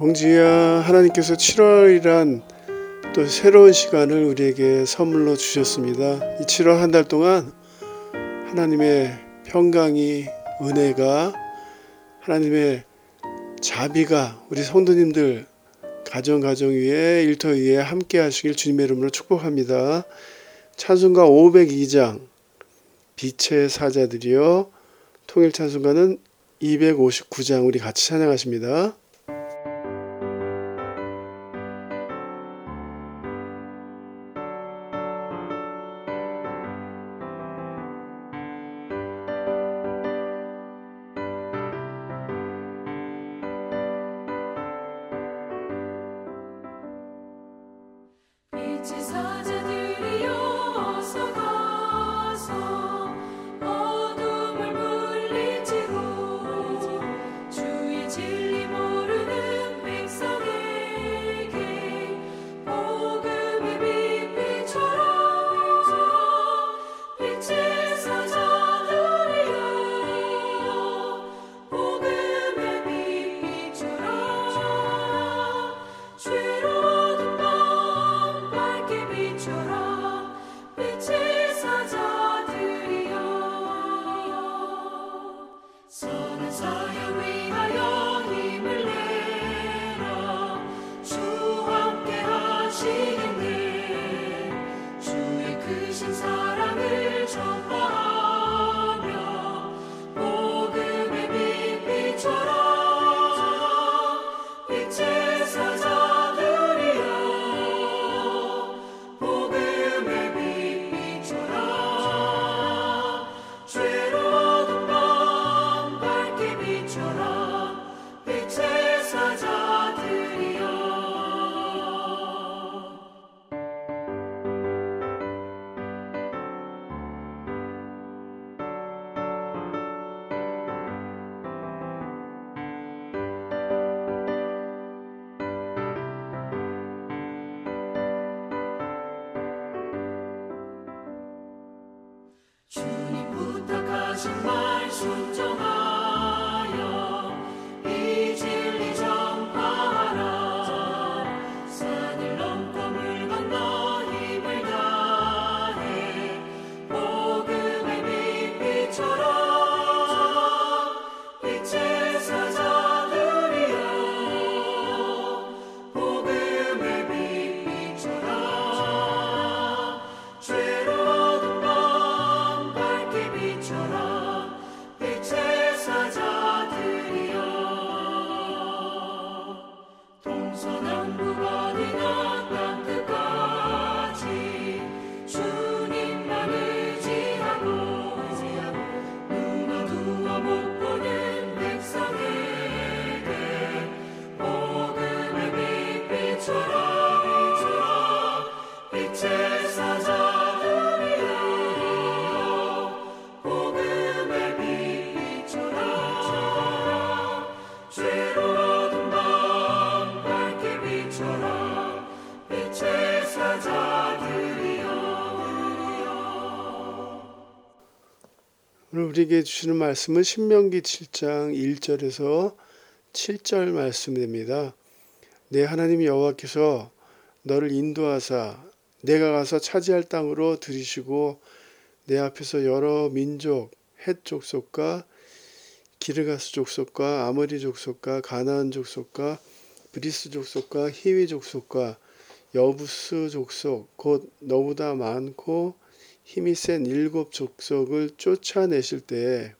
왕지야 하나님께서 7월이란 또 새로운 시간을 우리에게 선물로 주셨습니다. 이 7월 한 달 동안 하나님의 평강이 은혜가 하나님의 자비가 우리 성도님들 가정 가정 위에 일터 위에 함께 하시길 주님의 이름으로 축복합니다. 찬송가 502장 빛의 사자들이여 통일 찬송가는 259장 우리 같이 찬양하십니다. 순종하 오늘 우리에게 주시는 말씀은 신명기 7장 1절에서 7절 말씀입니다. 네 하나님 여호와께서 너를 인도하사 네가 가서 차지할 땅으로 들이시고 네 앞에서 여러 민족 헷 족속과 기르가스 족속과 아모리 족속과 가나안 족속과 브리스 족속과 히위 족속과 여부스 족속 곧 너보다 많고 힘이 센 일곱 족속을 쫓아내실 때에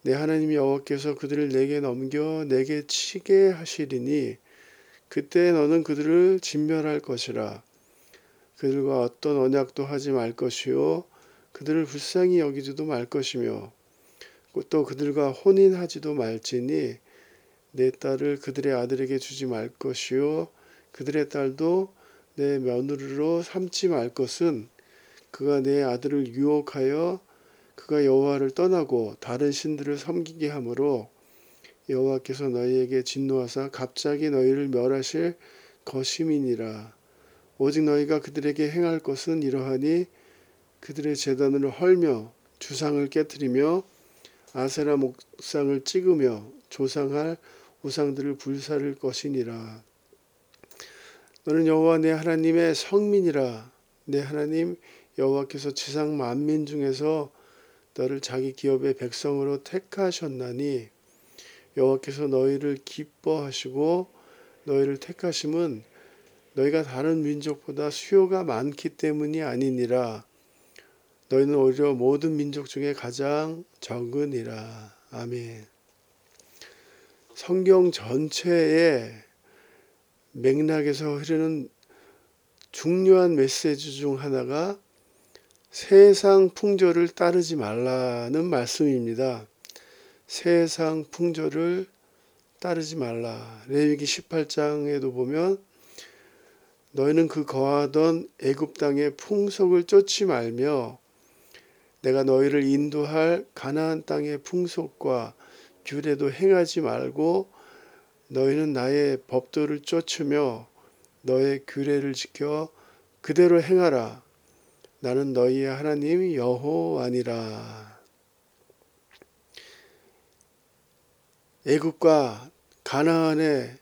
내 하나님 여호와께서 그들을 내게 넘겨 내게 치게 하시리니 그때 너는 그들을 진멸할 것이라. 그들과 어떤 언약도 하지 말 것이요. 그들을 불쌍히 여기지도 말 것이며 또 그들과 혼인하지도 말지니 내 딸을 그들의 아들에게 주지 말 것이요. 그들의 딸도 내 며느리로 삼지 말 것은 그가 내 아들을 유혹하여 그가 여호와를 떠나고 다른 신들을 섬기게 하므로 여호와께서 너희에게 진노하사 갑자기 너희를 멸하실 것임이니라 오직 너희가 그들에게 행할 것은 이러하니 그들의 재단을 헐며 주상을 깨뜨리며 아세라 목상을 찍으며 조상할 우상들을 불사를 것이니라. 너는 여호와 내 하나님의 성민이라. 내 하나님 여호와께서 지상 만민 중에서 너를 자기 기업의 백성으로 택하셨나니 여호와께서 너희를 기뻐하시고 너희를 택하심은 너희가 다른 민족보다 수요가 많기 때문이 아니니라. 너희는 오히려 모든 민족 중에 가장 적으니라. 아멘. 성경 전체의 맥락에서 흐르는 중요한 메시지 중 하나가 세상 풍조를 따르지 말라는 말씀입니다. 세상 풍조를 따르지 말라. 레위기 18장에도 보면 너희는 그 거하던 애굽 땅의 풍속을 쫓지 말며 내가 너희를 인도할 가나안 땅의 풍속과 규례도 행하지 말고 너희는 나의 법도를 쫓으며 너의 규례를 지켜 그대로 행하라. 나는 너희의 하나님 여호와니라. 애굽과 가나안의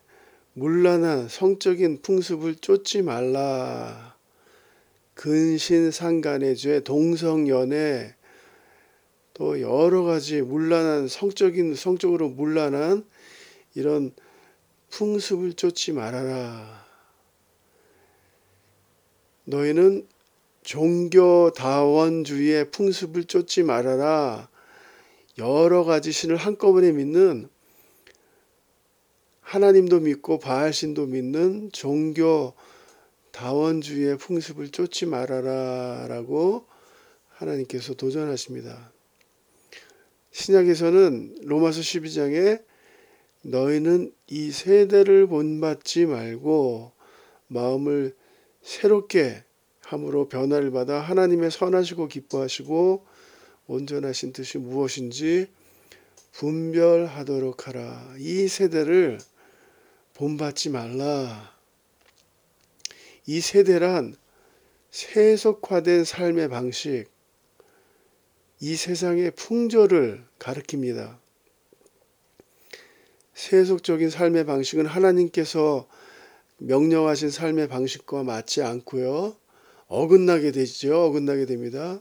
문란한 성적인 풍습을 쫓지 말라. 근신상간의 죄, 동성연애, 또 여러 가지 문란한 성적인 성적으로 문란한 이런 풍습을 쫓지 말아라. 너희는 종교다원주의의 풍습을 쫓지 말아라. 여러 가지 신을 한꺼번에 믿는 하나님도 믿고 바알신도 믿는 종교 다원주의의 풍습을 쫓지 말아라라고 하나님께서 도전하십니다. 신약에서는 로마서 12장에 너희는 이 세대를 본받지 말고 마음을 새롭게 함으로 변화를 받아 하나님의 선하시고 기뻐하시고 온전하신 뜻이 무엇인지 분별하도록 하라. 이 세대를 본받지 말라. 이 세대란 세속화된 삶의 방식, 이 세상의 풍조를 가리킵니다. 세속적인 삶의 방식은 하나님께서 명령하신 삶의 방식과 맞지 않고요. 어긋나게 되죠. 어긋나게 됩니다.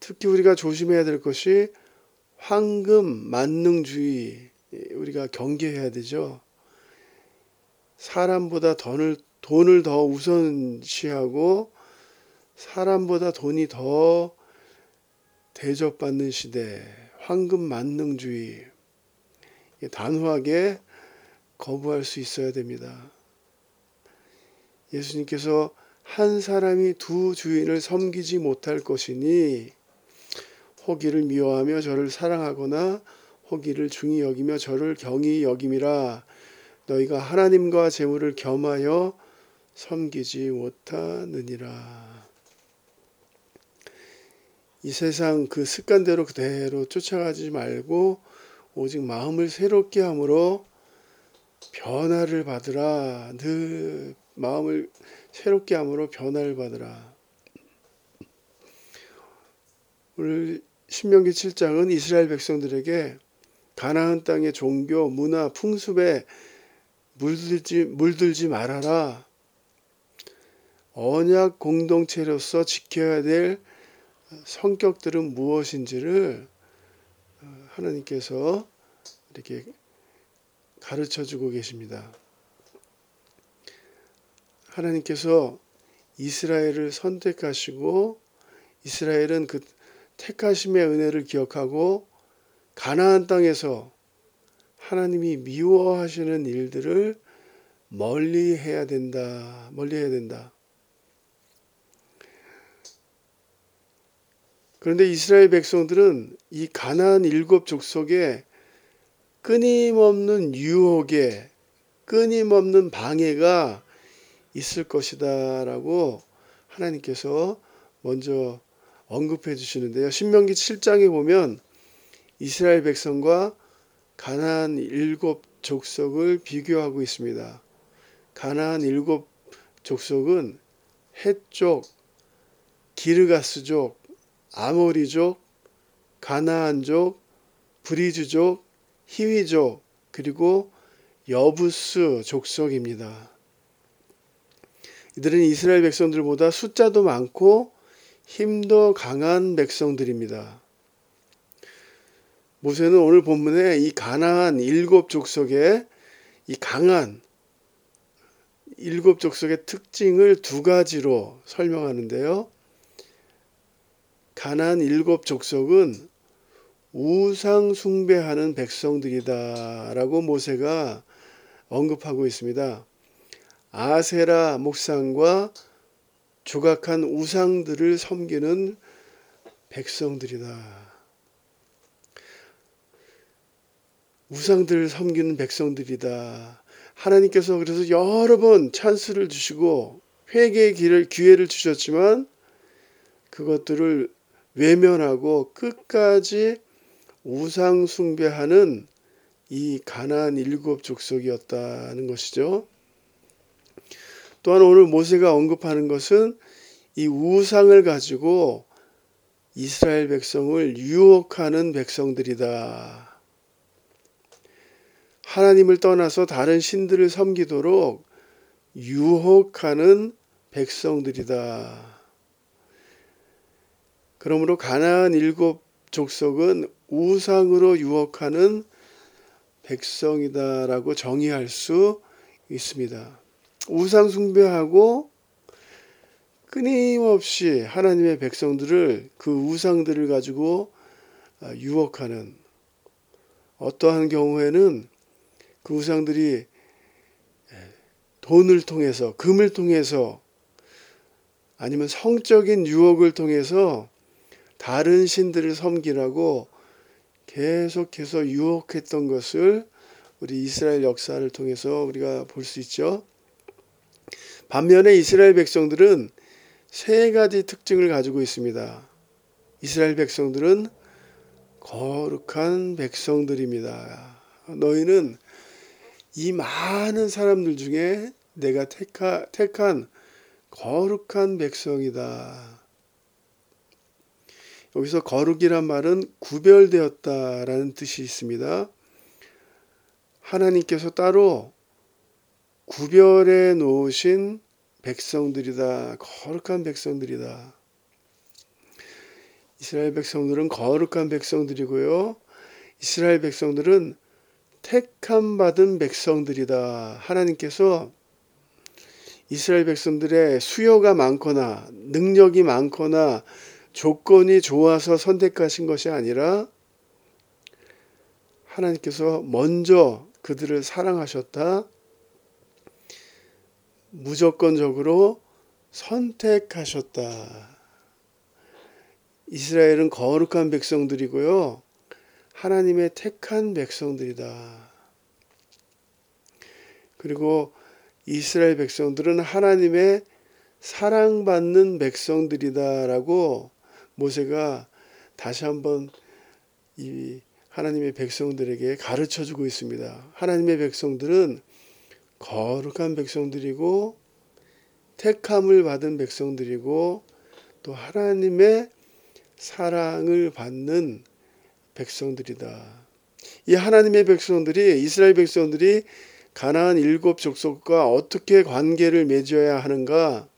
특히 우리가 조심해야 될 것이 황금 만능주의 우리가 경계해야 되죠. 사람보다 돈을 돈을 더 우선시하고 사람보다 돈이 더 대접받는 시대, 황금 만능주의 단호하게 거부할 수 있어야 됩니다. 예수님께서 한 사람이 두 주인을 섬기지 못할 것이니 호기를 미워하며 저를 사랑하거나 호기를 중히 여기며 저를 경히 여김이라 너희가 하나님과 재물을 겸하여 섬기지 못하느니라. 이 세상 그 습관대로 그대로 쫓아가지 말고 오직 마음을 새롭게 함으로 변화를 받으라. 늘 마음을 새롭게 함으로 변화를 받으라. 오늘 신명기 7장은 이스라엘 백성들에게 가나안 땅의 종교, 문화, 풍습에 물들지 물들지 말아라. 언약 공동체로서 지켜야 될 성격들은 무엇인지를 하나님께서 이렇게 가르쳐 주고 계십니다. 하나님께서 이스라엘을 선택하시고 이스라엘은 그 택하심의 은혜를 기억하고 가나안 땅에서 하나님이 미워하시는 일들을 멀리 해야 된다. 멀리 해야 된다. 그런데 이스라엘 백성들은 이 가나안 일곱 족속에 끊임없는 유혹에 끊임없는 방해가 있을 것이다라고 하나님께서 먼저 언급해 주시는데요. 신명기 7장에 보면 이스라엘 백성과 가나안 일곱 족속을 비교하고 있습니다. 가나안 일곱 족속은 헷족, 기르가스족, 아모리족, 가나안족, 브리즈족, 히위족 그리고 여부스 족속입니다. 이들은 이스라엘 백성들보다 숫자도 많고 힘도 강한 백성들입니다. 모세는 오늘 본문에 이 가나안 일곱 족속의 이 강한 일곱 족속의 특징을 두 가지로 설명하는데요. 가나안 일곱 족속은 우상 숭배하는 백성들이다라고 모세가 언급하고 있습니다. 아세라 목상과 조각한 우상들을 섬기는 백성들이다. 우상들을 섬기는 백성들이다. 하나님께서 그래서 여러 번 찬스를 주시고 회개의 길을 기회를 주셨지만 그것들을 외면하고 끝까지 우상 숭배하는 이 가나안 일곱 족속이었다는 것이죠. 또한 오늘 모세가 언급하는 것은 이 우상을 가지고 이스라엘 백성을 유혹하는 백성들이다. 하나님을 떠나서 다른 신들을 섬기도록 유혹하는 백성들이다. 그러므로 가나안 일곱 족속은 우상으로 유혹하는 백성이다라고 정의할 수 있습니다. 우상 숭배하고 끊임없이 하나님의 백성들을 그 우상들을 가지고 유혹하는 어떠한 경우에는 그 우상들이 돈을 통해서 금을 통해서 아니면 성적인 유혹을 통해서 다른 신들을 섬기라고 계속해서 유혹했던 것을 우리 이스라엘 역사를 통해서 우리가 볼 수 있죠. 반면에 이스라엘 백성들은 세 가지 특징을 가지고 있습니다. 이스라엘 백성들은 거룩한 백성들입니다. 너희는 이 많은 사람들 중에 내가 택하, 택한 거룩한 백성이다. 여기서 거룩이란 말은 구별되었다라는 뜻이 있습니다. 하나님께서 따로 구별해 놓으신 백성들이다. 거룩한 백성들이다. 이스라엘 백성들은 거룩한 백성들이고요. 이스라엘 백성들은 택함 받은 백성들이다. 하나님께서 이스라엘 백성들의 수요가 많거나 능력이 많거나 조건이 좋아서 선택하신 것이 아니라 하나님께서 먼저 그들을 사랑하셨다. 무조건적으로 선택하셨다. 이스라엘은 거룩한 백성들이고요. 하나님의 택한 백성들이다. 그리고 이스라엘 백성들은 하나님의 사랑받는 백성들이다라고 모세가 다시 한번 이 하나님의 백성들에게 가르쳐 주고 있습니다. 하나님의 백성들은 거룩한 백성들이고 택함을 받은 백성들이고 또 하나님의 사랑을 받는 백성들이다. 이 하나님의 백성들이 이스라엘 백성들이 가나안 일곱 족속과 어떻게 관계를 맺어야 하는가?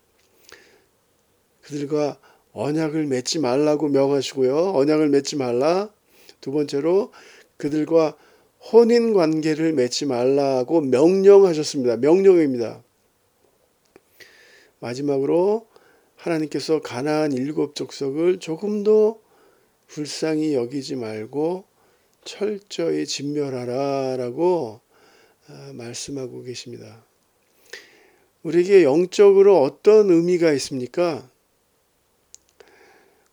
그들과 언약을 맺지 말라고 명하시고요. 언약을 맺지 말라. 두 번째로 그들과 혼인 관계를 맺지 말라고 명령하셨습니다. 명령입니다. 마지막으로 하나님께서 가나안 일곱 족속을 조금도 불쌍히 여기지 말고 철저히 진멸하라라고 아, 말씀하고 계십니다. 우리에게 영적으로 어떤 의미가 있습니까?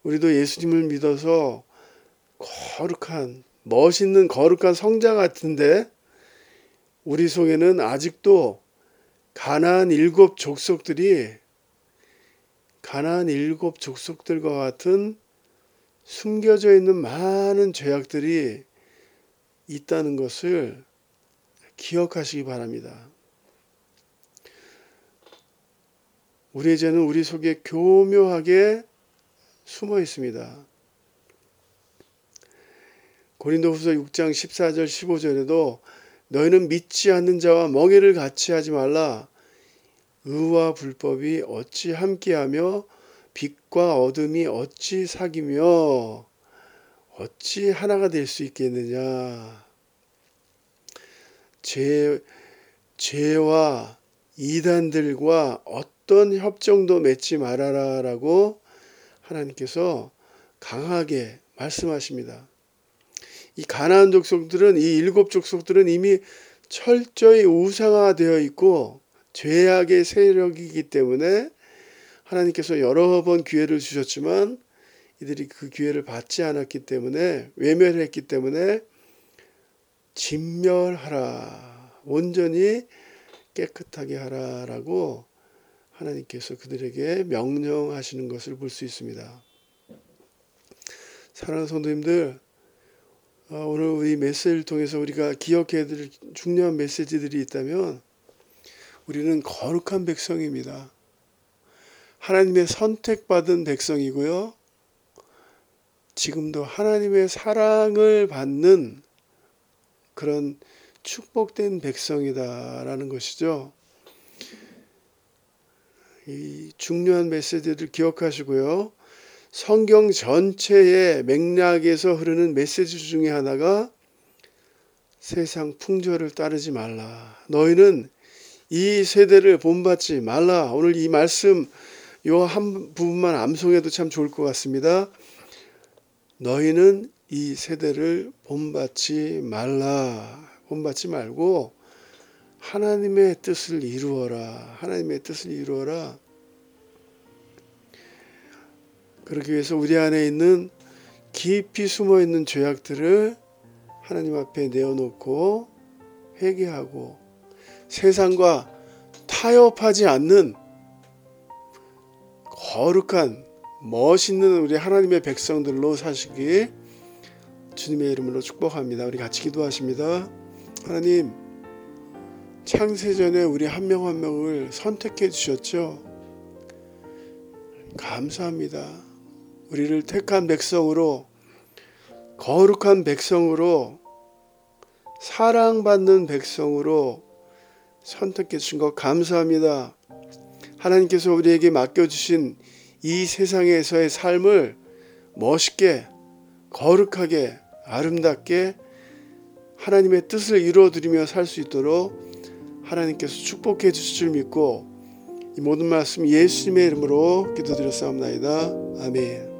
우리도 예수님을 믿어서 거룩한 멋있는 거룩한 성자 같은데 우리 속에는 아직도 가나안 일곱 족속들이 가나안 일곱 족속들과 같은 숨겨져 있는 많은 죄악들이 있다는 것을 기억하시기 바랍니다. 우리의 죄는 우리 속에 교묘하게 숨어 있습니다. 고린도후서 6장 14절 15절에도 너희는 믿지 않는 자와 멍에를 같이 하지 말라. 의와 불법이 어찌 함께하며 빛과 어둠이 어찌 사귀며 어찌 하나가 될 수 있겠느냐. 죄, 죄와 이단들과 어떤 협정도 맺지 말아라 라고 하나님께서 강하게 말씀하십니다. 이 가나안 족속들은 이 일곱 족속들은 이미 철저히 우상화되어 있고 죄악의 세력이기 때문에 하나님께서 여러 번 기회를 주셨지만 이들이 그 기회를 받지 않았기 때문에 외면했기 때문에 진멸하라 온전히 깨끗하게 하라라고 하나님께서 그들에게 명령하시는 것을 볼 수 있습니다. 사랑하는 성도님들 어, 오늘 우리 메시지를 통해서 우리가 기억해야 될 중요한 메시지들이 있다면 우리는 거룩한 백성입니다. 하나님의 선택받은 백성이고요. 지금도 하나님의 사랑을 받는 그런 축복된 백성이다라는 것이죠. 이 중요한 메시지를 기억하시고요. 성경 전체의 맥락에서 흐르는 메시지 중에 하나가 세상 풍조를 따르지 말라. 너희는 이 세대를 본받지 말라. 오늘 이 말씀 요 한 부분만 암송해도 참 좋을 것 같습니다. 너희는 이 세대를 본받지 말라. 본받지 말고 하나님의 뜻을 이루어라. 하나님의 뜻을 이루어라. 그러기 위해서 우리 안에 있는 깊이 숨어 있는 죄악들을 하나님 앞에 내어놓고 회개하고 세상과 타협하지 않는 거룩한 멋있는 우리 하나님의 백성들로 사시기 주님의 이름으로 축복합니다. 우리 같이 기도하십니다. 하나님 창세전에 우리 한 명한 명을 선택해 주셨죠. 감사합니다. 우리를 택한 백성으로 거룩한 백성으로 사랑받는 백성으로 선택해 주신 것 감사합니다. 하나님께서 우리에게 맡겨주신 이 세상에서의 삶을 멋있게, 거룩하게, 아름답게 하나님의 뜻을 이루어드리며 살 수 있도록 하나님께서 축복해 주실 줄 믿고 이 모든 말씀 예수님의 이름으로 기도드렸사옵나이다. 아멘.